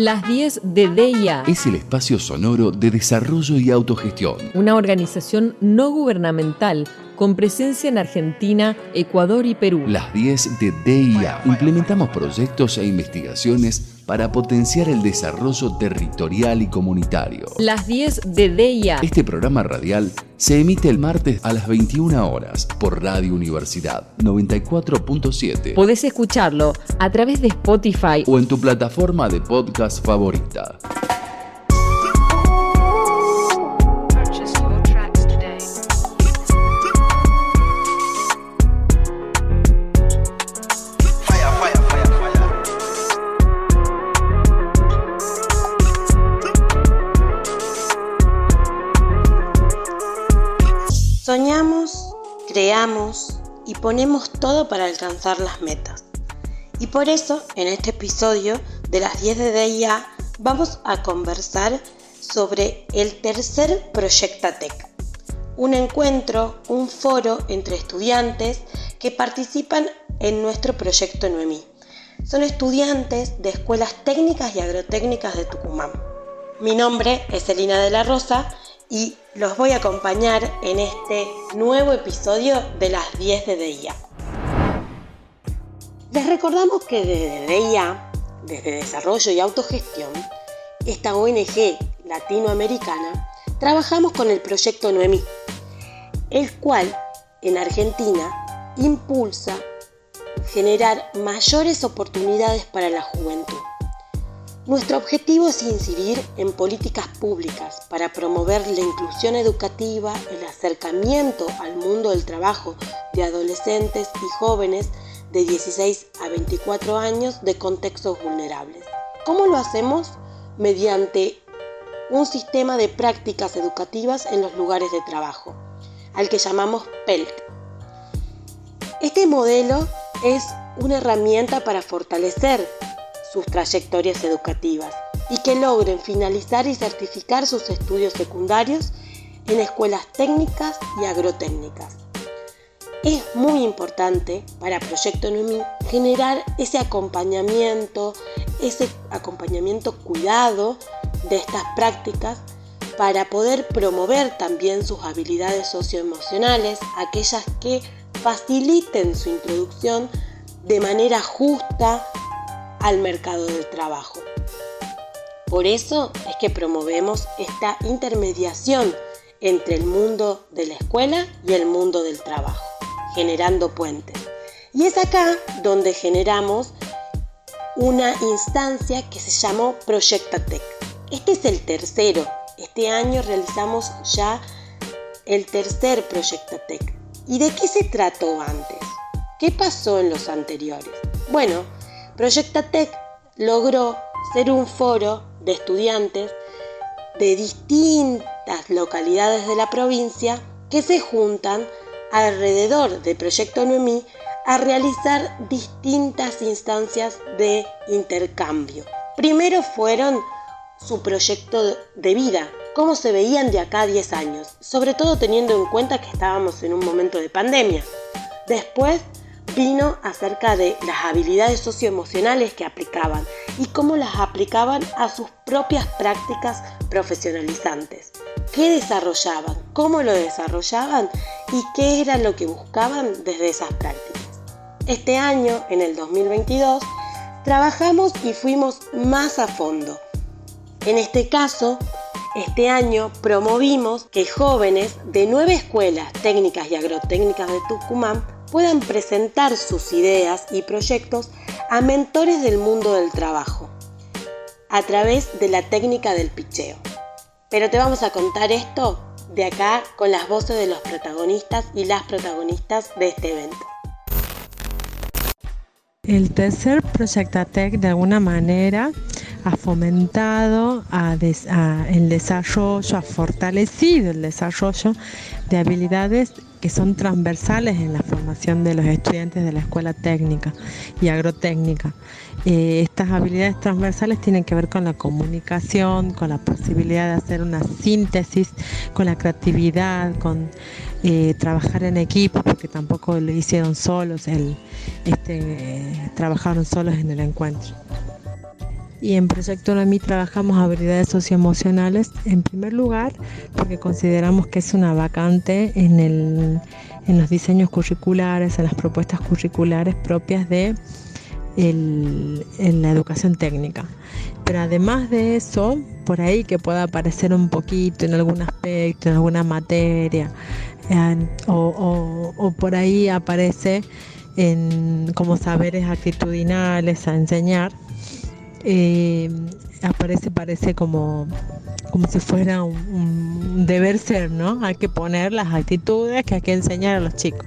Las 10 de DIA. Es el espacio sonoro de desarrollo y autogestión. Una organización no gubernamental con presencia en Argentina, Ecuador y Perú. Las 10 de DIA. Implementamos proyectos e investigaciones para potenciar el desarrollo territorial y comunitario. Las 10 de DIA. Este programa radial se emite el martes a las 21 horas por Radio Universidad 94.7. Podés escucharlo a través de Spotify o en tu plataforma de podcast favorita. Y ponemos todo para alcanzar las metas. Y por eso, en este episodio de las 10 de DIA, vamos a conversar sobre el tercer Proyectatec. Un encuentro, un foro entre estudiantes que participan en nuestro proyecto Noemí. Son estudiantes de escuelas técnicas y agrotécnicas de Tucumán. Mi nombre es Elina de la Rosa y los voy a acompañar en este nuevo episodio de las 10 de DIA. Les recordamos que desde DIA, desde Desarrollo y Autogestión, esta ONG latinoamericana, trabajamos con el proyecto Noemí, el cual en Argentina impulsa generar mayores oportunidades para la juventud nuestro objetivo es incidir en políticas públicas para promover la inclusión educativa, el acercamiento al mundo del trabajo de adolescentes y jóvenes de 16 a 24 años de contextos vulnerables. ¿Cómo lo hacemos? Mediante un sistema de prácticas educativas en los lugares de trabajo, al que llamamos PELT. Este modelo es una herramienta para fortalecer sus trayectorias educativas y que logren finalizar y certificar sus estudios secundarios en escuelas técnicas y agrotécnicas. Es muy importante para Proyecto NUMI generar ese acompañamiento, ese acompañamiento cuidado de estas prácticas para poder promover también sus habilidades socioemocionales, aquellas que faciliten su introducción de manera justa al mercado del trabajo. Por eso es que promovemos esta intermediación entre el mundo de la escuela y el mundo del trabajo, generando puentes. Y es acá donde generamos una instancia que se llamó Proyectatec. Este es el tercero. Este año realizamos ya el tercer Proyectatec. ¿Y de qué se trató antes? ¿Qué pasó en los anteriores? Bueno, Proyectatec logró ser un foro de estudiantes de distintas localidades de la provincia que se juntan alrededor del Proyecto Noemí a realizar distintas instancias de intercambio. Primero fueron su proyecto de vida, cómo se veían de acá a 10 años, sobre todo teniendo en cuenta que estábamos en un momento de pandemia. Después vino acerca de las habilidades socioemocionales que aplicaban y cómo las aplicaban a sus propias prácticas profesionalizantes. ¿Qué desarrollaban? ¿Cómo lo desarrollaban? ¿Y qué era lo que buscaban desde esas prácticas? Este año, en el 2022, trabajamos y fuimos más a fondo. En este caso, este año promovimos que jóvenes de nueve escuelas técnicas y agrotécnicas de Tucumán puedan presentar sus ideas y proyectos a mentores del mundo del trabajo a través de la técnica del picheo. Pero te vamos a contar esto de acá con las voces de los protagonistas y las protagonistas de este evento. El tercer Proyectatec de alguna manera ha fomentado el desarrollo, ha fortalecido el desarrollo de habilidades que son transversales en la formación de los estudiantes de la escuela técnica y agrotécnica. Eh, estas habilidades transversales tienen que ver con la comunicación, con la posibilidad de hacer una síntesis, con la creatividad, con eh, trabajar en equipo, porque tampoco lo hicieron solos, el, este, trabajaron solos en el encuentro. Y en Proyecto NOMI trabajamos habilidades socioemocionales en primer lugar porque consideramos que es una vacante en, el, en los diseños curriculares, en las propuestas curriculares propias de en la educación técnica. Pero además de eso, por ahí que pueda aparecer un poquito en algún aspecto, en alguna materia, o, o, por ahí aparece en, como saberes actitudinales a enseñar, eh, aparece, parece como, como si fuera un, deber ser, ¿no? Hay que poner las actitudes que hay que enseñar a los chicos,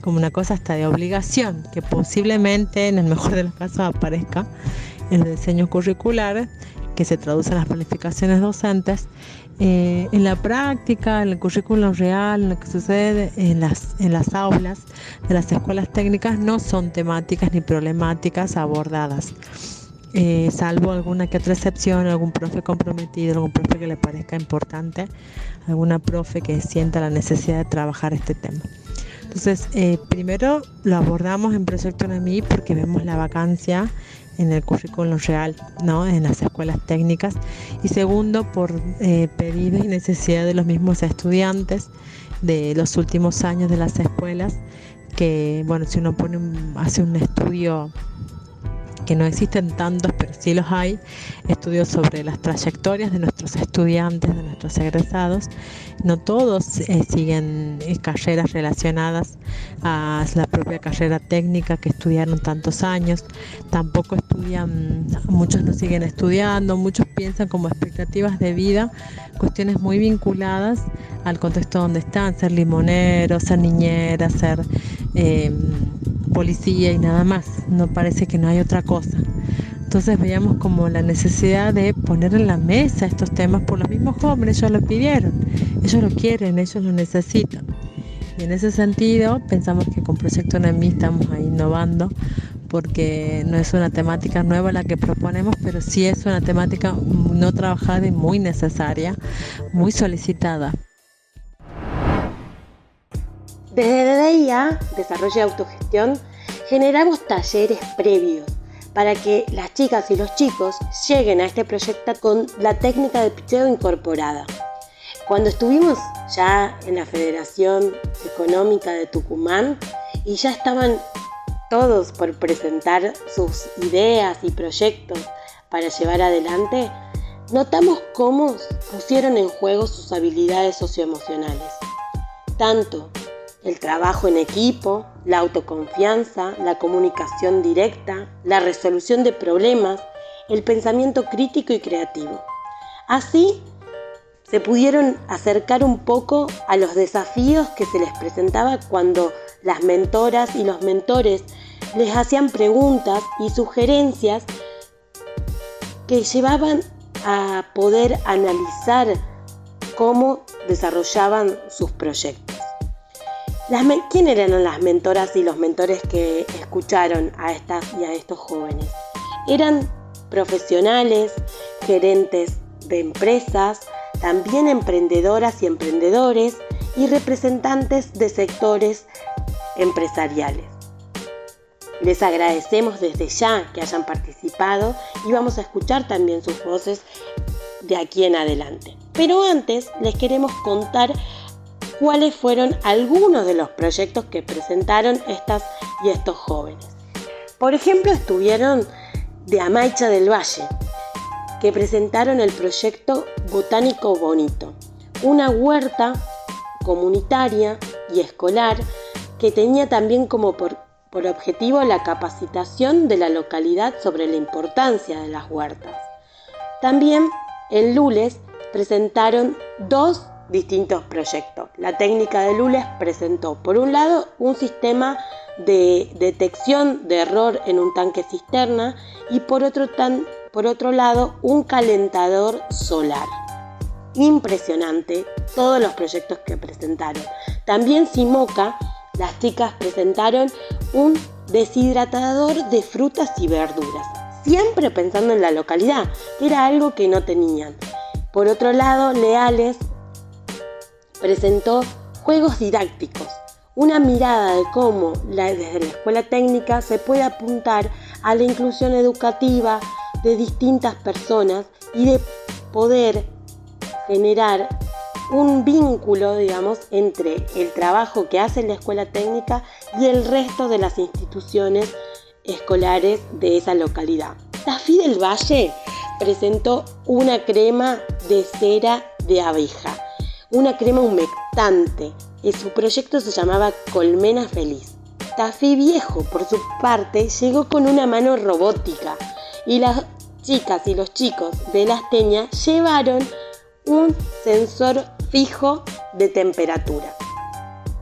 como una cosa hasta de obligación, que posiblemente en el mejor de los casos aparezca en los diseños curriculares, que se traduce en las planificaciones docentes, eh, en la práctica, en el currículum real, en lo que sucede en las, en las aulas de las escuelas técnicas, no son temáticas ni problemáticas abordadas. Eh, salvo alguna que otra excepción, algún profe comprometido, algún profe que le parezca importante, alguna profe que sienta la necesidad de trabajar este tema. Entonces, eh, primero lo abordamos en Proyecto NEMI porque vemos la vacancia en el currículum real, ¿no? en las escuelas técnicas. Y segundo, por eh, pedido y necesidad de los mismos estudiantes de los últimos años de las escuelas, que, bueno, si uno pone hace un estudio que no existen tantos, pero sí los hay, estudios sobre las trayectorias de nuestros estudiantes, de nuestros egresados. No todos eh, siguen eh, carreras relacionadas a la propia carrera técnica que estudiaron tantos años, tampoco estudian, muchos no siguen estudiando, muchos piensan como expectativas de vida, cuestiones muy vinculadas al contexto donde están, ser limonero, ser niñera, ser... Eh, policía y nada más, no parece que no hay otra cosa. Entonces veíamos como la necesidad de poner en la mesa estos temas por los mismos jóvenes, ellos lo pidieron, ellos lo quieren, ellos lo necesitan. Y en ese sentido pensamos que con Proyecto NEMI estamos ahí innovando porque no es una temática nueva la que proponemos, pero sí es una temática no trabajada y muy necesaria, muy solicitada. Desde DDIA, Desarrollo y Autogestión, generamos talleres previos para que las chicas y los chicos lleguen a este proyecto con la técnica de picheo incorporada. Cuando estuvimos ya en la Federación Económica de Tucumán y ya estaban todos por presentar sus ideas y proyectos para llevar adelante, notamos cómo pusieron en juego sus habilidades socioemocionales, tanto el trabajo en equipo, la autoconfianza, la comunicación directa, la resolución de problemas, el pensamiento crítico y creativo. Así se pudieron acercar un poco a los desafíos que se les presentaba cuando las mentoras y los mentores les hacían preguntas y sugerencias que llevaban a poder analizar cómo desarrollaban sus proyectos. ¿Quién eran las mentoras y los mentores que escucharon a estas y a estos jóvenes? Eran profesionales, gerentes de empresas, también emprendedoras y emprendedores y representantes de sectores empresariales. Les agradecemos desde ya que hayan participado y vamos a escuchar también sus voces de aquí en adelante. Pero antes les queremos contar cuáles fueron algunos de los proyectos que presentaron estas y estos jóvenes. Por ejemplo, estuvieron de Amaicha del Valle, que presentaron el proyecto Botánico Bonito, una huerta comunitaria y escolar que tenía también como por, objetivo la capacitación de la localidad sobre la importancia de las huertas. También en Lules presentaron dos distintos proyectos. La técnica de Lules presentó, por un lado, un sistema de detección de error en un tanque cisterna y por otro, por otro lado, un calentador solar. Impresionante todos los proyectos que presentaron. También Simoca, las chicas presentaron un deshidratador de frutas y verduras, siempre pensando en la localidad, que era algo que no tenían. Por otro lado, Leales presentó juegos didácticos, una mirada de cómo desde la escuela técnica se puede apuntar a la inclusión educativa de distintas personas y de poder generar un vínculo, digamos, entre el trabajo que hace la escuela técnica y el resto de las instituciones escolares de esa localidad. Tafí del Valle presentó una crema de cera de abeja, una crema humectante. Y su proyecto se llamaba Colmena Feliz. Tafí Viejo, por su parte, llegó con una mano robótica y las chicas y los chicos de las teñas llevaron un sensor fijo de temperatura.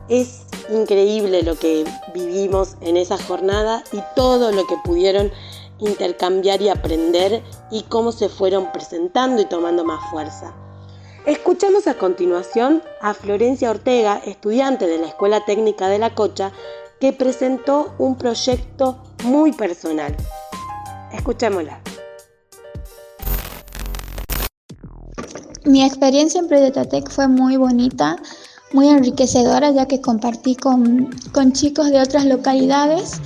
Es increíble lo que vivimos en esa jornada y todo lo que pudieron intercambiar y aprender y cómo se fueron presentando y tomando más fuerza. Escuchamos a continuación a Florencia Ortega, estudiante de la Escuela Técnica de la Cocha, que presentó un proyecto muy personal. Escuchémosla. Mi experiencia en Proyectatec fue muy bonita, muy enriquecedora, ya que compartí con, con chicos de otras localidades,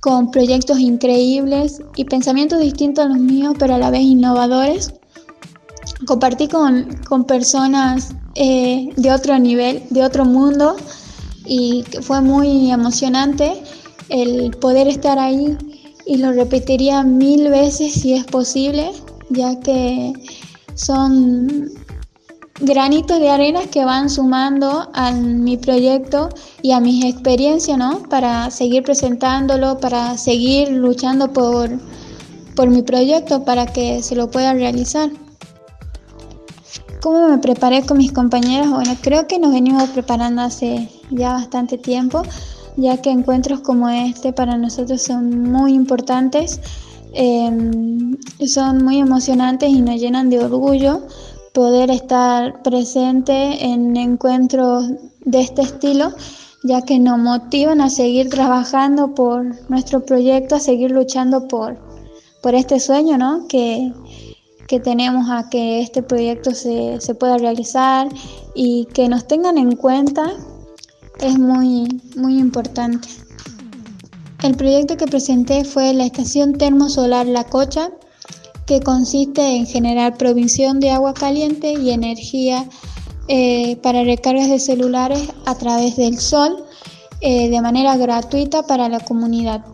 con proyectos increíbles y pensamientos distintos a los míos, pero a la vez innovadores. Compartí con, con personas eh, de otro nivel, de otro mundo, y fue muy emocionante el poder estar ahí y lo repetiría mil veces si es posible, ya que son granitos de arena que van sumando a mi proyecto y a mis experiencias, ¿no? Para seguir presentándolo, para seguir luchando por, por mi proyecto, para que se lo pueda realizar. ¿Cómo me preparé con mis compañeros? Bueno, creo que nos venimos preparando hace ya bastante tiempo, ya que encuentros como este para nosotros son muy importantes, em, son muy emocionantes y nos llenan de orgullo poder estar presente en encuentros de este estilo, ya que nos motivan a seguir trabajando por nuestro proyecto, a seguir luchando por, por este sueño ¿no? que, que tenemos a que este proyecto se, se pueda realizar y que nos tengan en cuenta es muy, muy importante. El proyecto que presenté fue la estación termosolar La Cocha, que consiste en generar provisión de agua caliente y energía eh, para recargas de celulares a través del sol eh, de manera gratuita para la comunidad.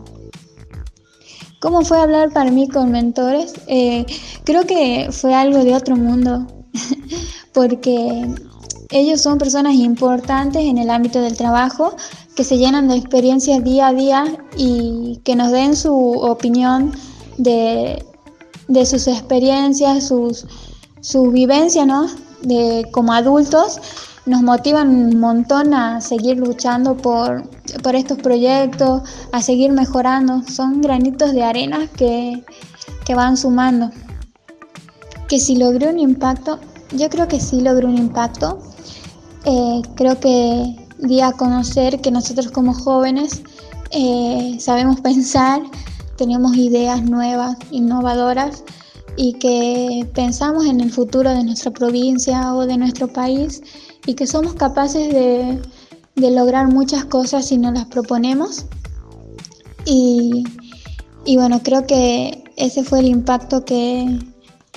¿Cómo fue hablar para mí con mentores? Eh, creo que fue algo de otro mundo, porque ellos son personas importantes en el ámbito del trabajo, que se llenan de experiencias día a día y que nos den su opinión de de sus experiencias, sus, su vivencia, ¿no? De, como adultos, nos motivan un montón a seguir luchando por, por estos proyectos, a seguir mejorando. Son granitos de arena que, que van sumando. Que si logré un impacto, yo creo que sí logré un impacto. Eh, creo que di a conocer que nosotros como jóvenes eh, sabemos pensar, tenemos ideas nuevas, innovadoras y que pensamos en el futuro de nuestra provincia o de nuestro país y que somos capaces de, lograr muchas cosas si nos las proponemos. Y, bueno, creo que ese fue el impacto que,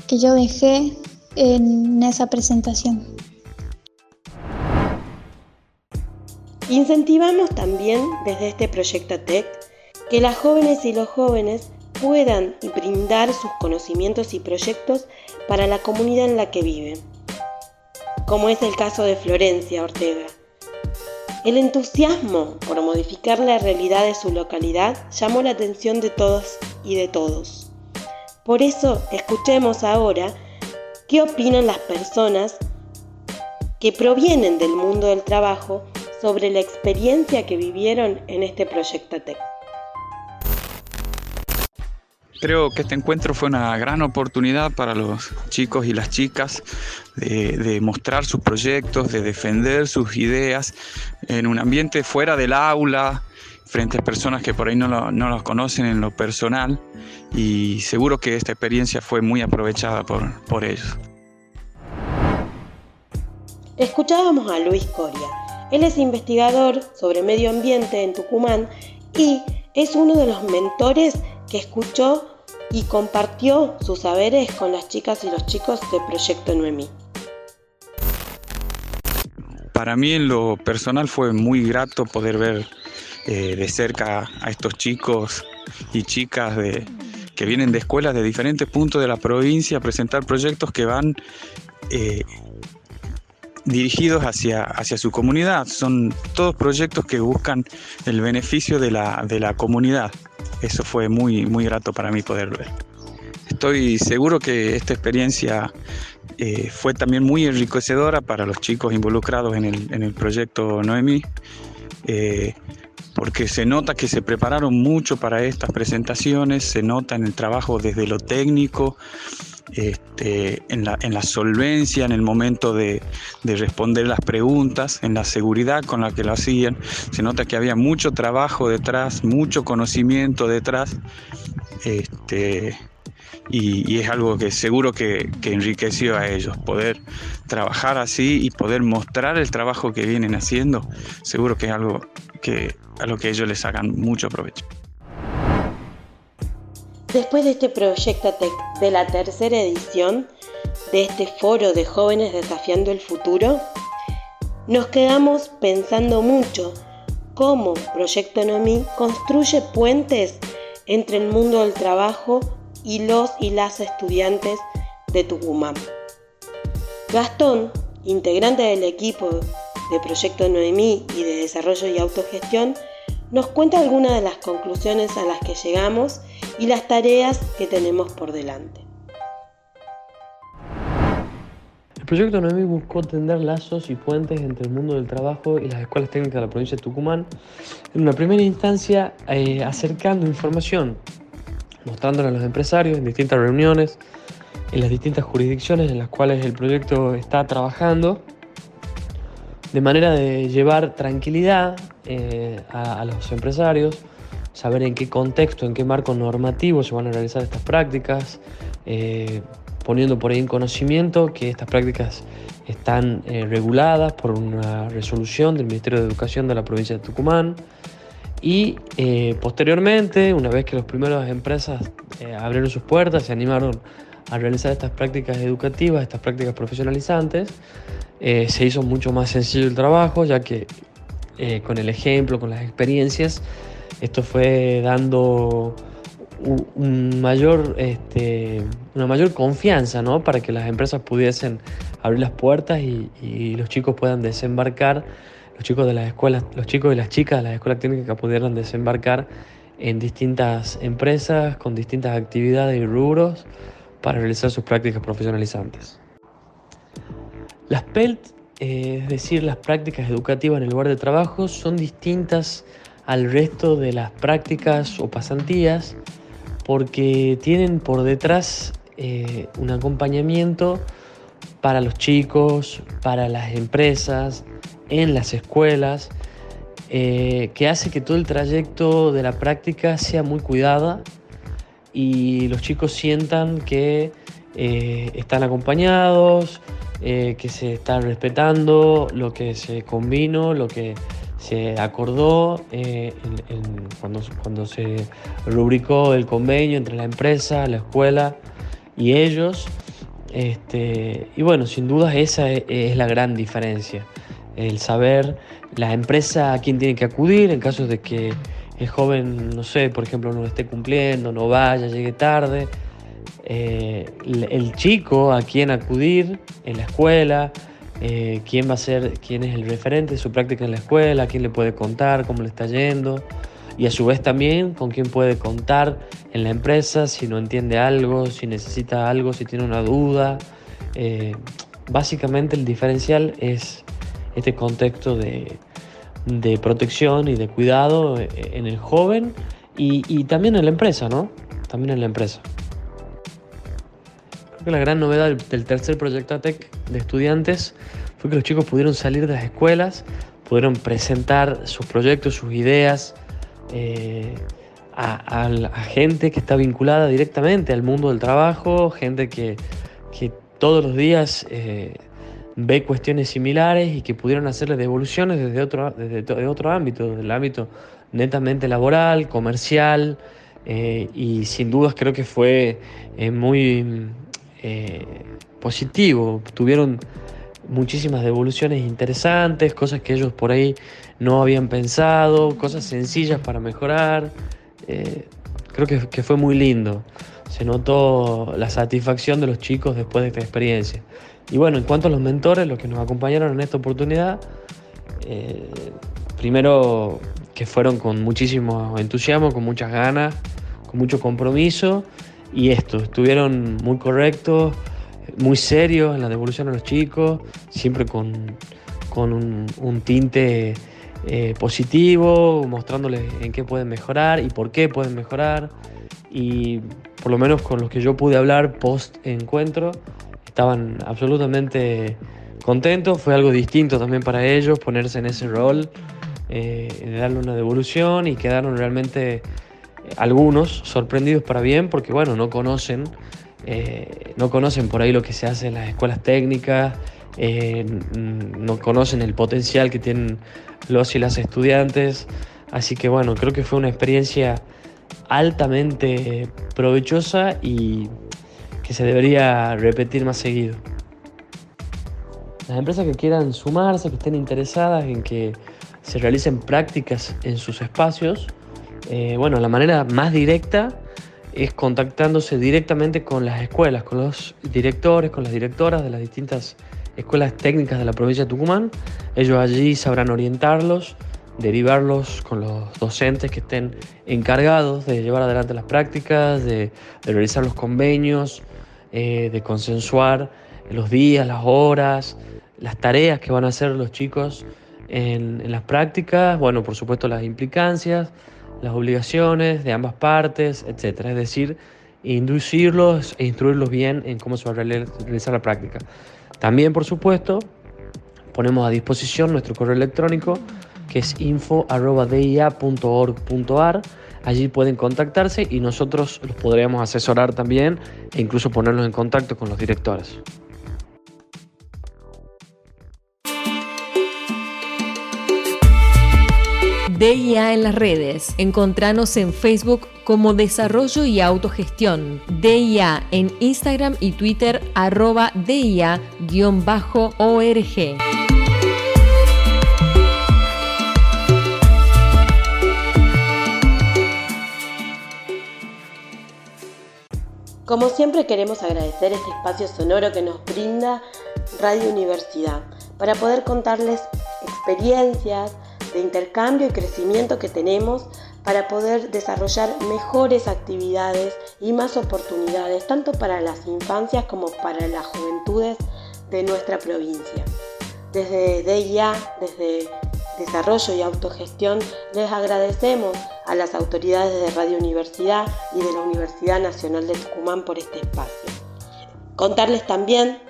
que yo dejé en esa presentación. Incentivamos también desde este proyecto TEC que las jóvenes y los jóvenes puedan brindar sus conocimientos y proyectos para la comunidad en la que viven, como es el caso de Florencia Ortega. El entusiasmo por modificar la realidad de su localidad llamó la atención de todos y de todos. Por eso, escuchemos ahora qué opinan las personas que provienen del mundo del trabajo sobre la experiencia que vivieron en este proyecto TEC. Creo que este encuentro fue una gran oportunidad para los chicos y las chicas de, mostrar sus proyectos, de defender sus ideas en un ambiente fuera del aula, frente a personas que por ahí no, los conocen en lo personal y seguro que esta experiencia fue muy aprovechada por, por ellos. Escuchábamos a Luis Coria. Él es investigador sobre medio ambiente en Tucumán y es uno de los mentores que escuchó y compartió sus saberes con las chicas y los chicos del Proyecto Noemí. Para mí en lo personal fue muy grato poder ver eh, de cerca a estos chicos y chicas de, que vienen de escuelas de diferentes puntos de la provincia a presentar proyectos que van eh, dirigidos hacia, hacia su comunidad. Son todos proyectos que buscan el beneficio de la, de la comunidad. Eso fue muy, muy grato para mí poder ver. Estoy seguro que esta experiencia eh, fue también muy enriquecedora para los chicos involucrados en el, en el proyecto Noemi, eh, porque se nota que se prepararon mucho para estas presentaciones, se nota en el trabajo desde lo técnico, este, en, la, en, la, solvencia, en el momento de, de, responder las preguntas, en la seguridad con la que lo hacían. Se nota que había mucho trabajo detrás, mucho conocimiento detrás. Este, y, y, es algo que seguro que, que, enriqueció a ellos, poder trabajar así y poder mostrar el trabajo que vienen haciendo, seguro que es algo que a lo que ellos les hagan mucho provecho. Después de este Proyecto Tech de la tercera edición de este foro de jóvenes desafiando el futuro, nos quedamos pensando mucho cómo Proyecto Nomi construye puentes entre el mundo del trabajo y los y las estudiantes de Tucumán. Gastón, integrante del equipo de Proyecto Noemí y de Desarrollo y Autogestión, nos cuenta algunas de las conclusiones a las que llegamos y las tareas que tenemos por delante. El proyecto Noemí buscó tender lazos y puentes entre el mundo del trabajo y las escuelas técnicas de la provincia de Tucumán, en una primera instancia eh, acercando información, mostrándola a los empresarios en distintas reuniones, en las distintas jurisdicciones en las cuales el proyecto está trabajando, de manera de llevar tranquilidad eh, a, los empresarios, saber en qué contexto, en qué marco normativo se van a realizar estas prácticas, eh, poniendo por ahí en conocimiento que estas prácticas están eh, reguladas por una resolución del Ministerio de Educación de la provincia de Tucumán. Y posteriormente, una vez que las primeras empresas abrieron sus puertas, se animaron a realizar estas prácticas educativas, estas prácticas profesionalizantes, se hizo mucho más sencillo el trabajo, ya que eh, con el ejemplo, con las experiencias, esto fue dando este, una mayor confianza ¿no? para que las empresas pudiesen abrir las puertas y, y, los chicos puedan desembarcar, los chicos de las escuelas, los chicos y las chicas de las escuelas técnicas pudieran desembarcar en distintas empresas con distintas actividades y rubros para realizar sus prácticas profesionalizantes. Las PELT eh, es decir, las prácticas educativas en el lugar de trabajo son distintas al resto de las prácticas o pasantías porque tienen por detrás eh, un acompañamiento para los chicos, para las empresas, en las escuelas, eh, que hace que todo el trayecto de la práctica sea muy cuidada y los chicos sientan que están acompañados, eh, que se está respetando lo que se convino, lo que se acordó eh, cuando, cuando se rubricó el convenio entre la empresa, la escuela y ellos. Este, y bueno, sin duda esa es, es, la gran diferencia, el saber la empresa a quién tiene que acudir en caso de que el joven, no sé, por ejemplo, no esté cumpliendo, no vaya, llegue tarde eh, el chico a quién acudir en la escuela, eh, quién va a ser, quién es el referente de su práctica en la escuela, quién le puede contar, cómo le está yendo, y a su vez también con quién puede contar en la empresa si no entiende algo, si necesita algo, si tiene una duda. Eh, básicamente el diferencial es este contexto de, de, protección y de cuidado en el joven y también en la empresa, ¿no? También en la empresa. Creo que la gran novedad del tercer proyecto ATEC de estudiantes fue que los chicos pudieron salir de las escuelas, pudieron presentar sus proyectos, sus ideas eh, a, gente que está vinculada directamente al mundo del trabajo, gente que, que todos los días eh, ve cuestiones similares y que pudieron hacerle devoluciones desde otro, desde, otro ámbito, desde el ámbito netamente laboral, comercial, eh, y sin dudas creo que fue muy eh, positivo. Tuvieron muchísimas devoluciones interesantes, cosas que ellos por ahí no habían pensado, cosas sencillas para mejorar. creo que, que fue muy lindo. Se notó la satisfacción de los chicos después de esta experiencia. Y bueno, en cuanto a los mentores, los que nos acompañaron en esta oportunidad, primero que fueron con muchísimo entusiasmo, con muchas ganas, con mucho compromiso y esto, estuvieron muy correctos, muy serios en la devolución a los chicos, siempre con, un, tinte eh, positivo, mostrándoles en qué pueden mejorar y por qué pueden mejorar. Y por lo menos con los que yo pude hablar post encuentro, estaban absolutamente contentos, fue algo distinto también para ellos ponerse en ese rol eh, de darle una devolución y quedaron realmente algunos sorprendidos para bien porque bueno, no conocen, eh, no conocen por ahí lo que se hace en las escuelas técnicas, no conocen el potencial que tienen los y las estudiantes, así que bueno, creo que fue una experiencia altamente provechosa y que se debería repetir más seguido. Las empresas que quieran sumarse, que estén interesadas en que se realicen prácticas en sus espacios, eh, bueno, la manera más directa es contactándose directamente con las escuelas, con los directores, con las directoras de las distintas escuelas técnicas de la provincia de Tucumán. Ellos allí sabrán orientarlos, derivarlos con los docentes que estén encargados de llevar adelante las prácticas, de, realizar los convenios, eh, de consensuar los días, las horas, las tareas que van a hacer los chicos en, las prácticas, bueno, por supuesto las implicancias, las obligaciones de ambas partes, etc. Es decir, inducirlos e instruirlos bien en cómo se va a realizar la práctica. También, por supuesto, ponemos a disposición nuestro correo electrónico que es info.dia.org.ar. Allí pueden contactarse y nosotros los podríamos asesorar también e incluso ponerlos en contacto con los directores. DIA en las redes. Encontranos en Facebook como Desarrollo y Autogestión. DIA en Instagram y Twitter arroba DIA-org. Como siempre queremos agradecer este espacio sonoro que nos brinda Radio Universidad para poder contarles experiencias, de intercambio y crecimiento que tenemos para poder desarrollar mejores actividades y más oportunidades, tanto para las infancias como para las juventudes de nuestra provincia. Desde DIA, desde Desarrollo y Autogestión, les agradecemos a las autoridades de Radio Universidad y de la Universidad Nacional de Tucumán por este espacio. Contarles también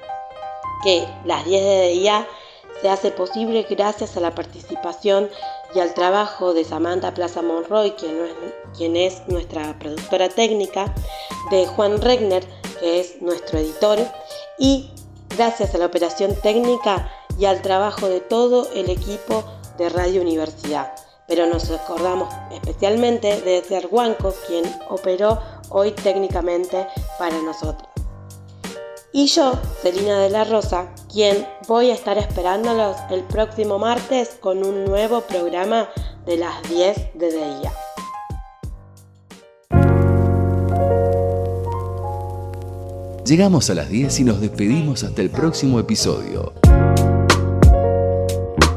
que las 10 de DIA se hace posible gracias a la participación y al trabajo de Samantha Plaza Monroy, quien, es nuestra productora técnica, de Juan Regner, que es nuestro editor, y gracias a la operación técnica y al trabajo de todo el equipo de Radio Universidad. Pero nos acordamos especialmente de Edgar Huanco, quien operó hoy técnicamente para nosotros. Y yo, Celina de la Rosa, quien voy a estar esperándolos el próximo martes con un nuevo programa de las 10 de día. Llegamos a las 10 y nos despedimos hasta el próximo episodio.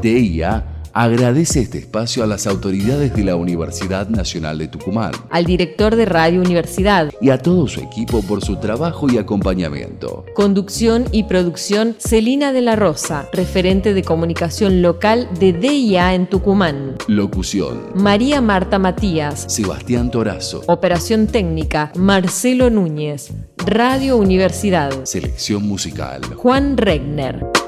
DIA agradece este espacio a las autoridades de la Universidad Nacional de Tucumán, al director de Radio Universidad y a todo su equipo por su trabajo y acompañamiento. Conducción y producción Celina de la Rosa, referente de comunicación local de DIA en Tucumán. Locución María Marta Matías, Sebastián Torazo. Operación técnica Marcelo Núñez. Radio Universidad. Selección musical Juan Regner.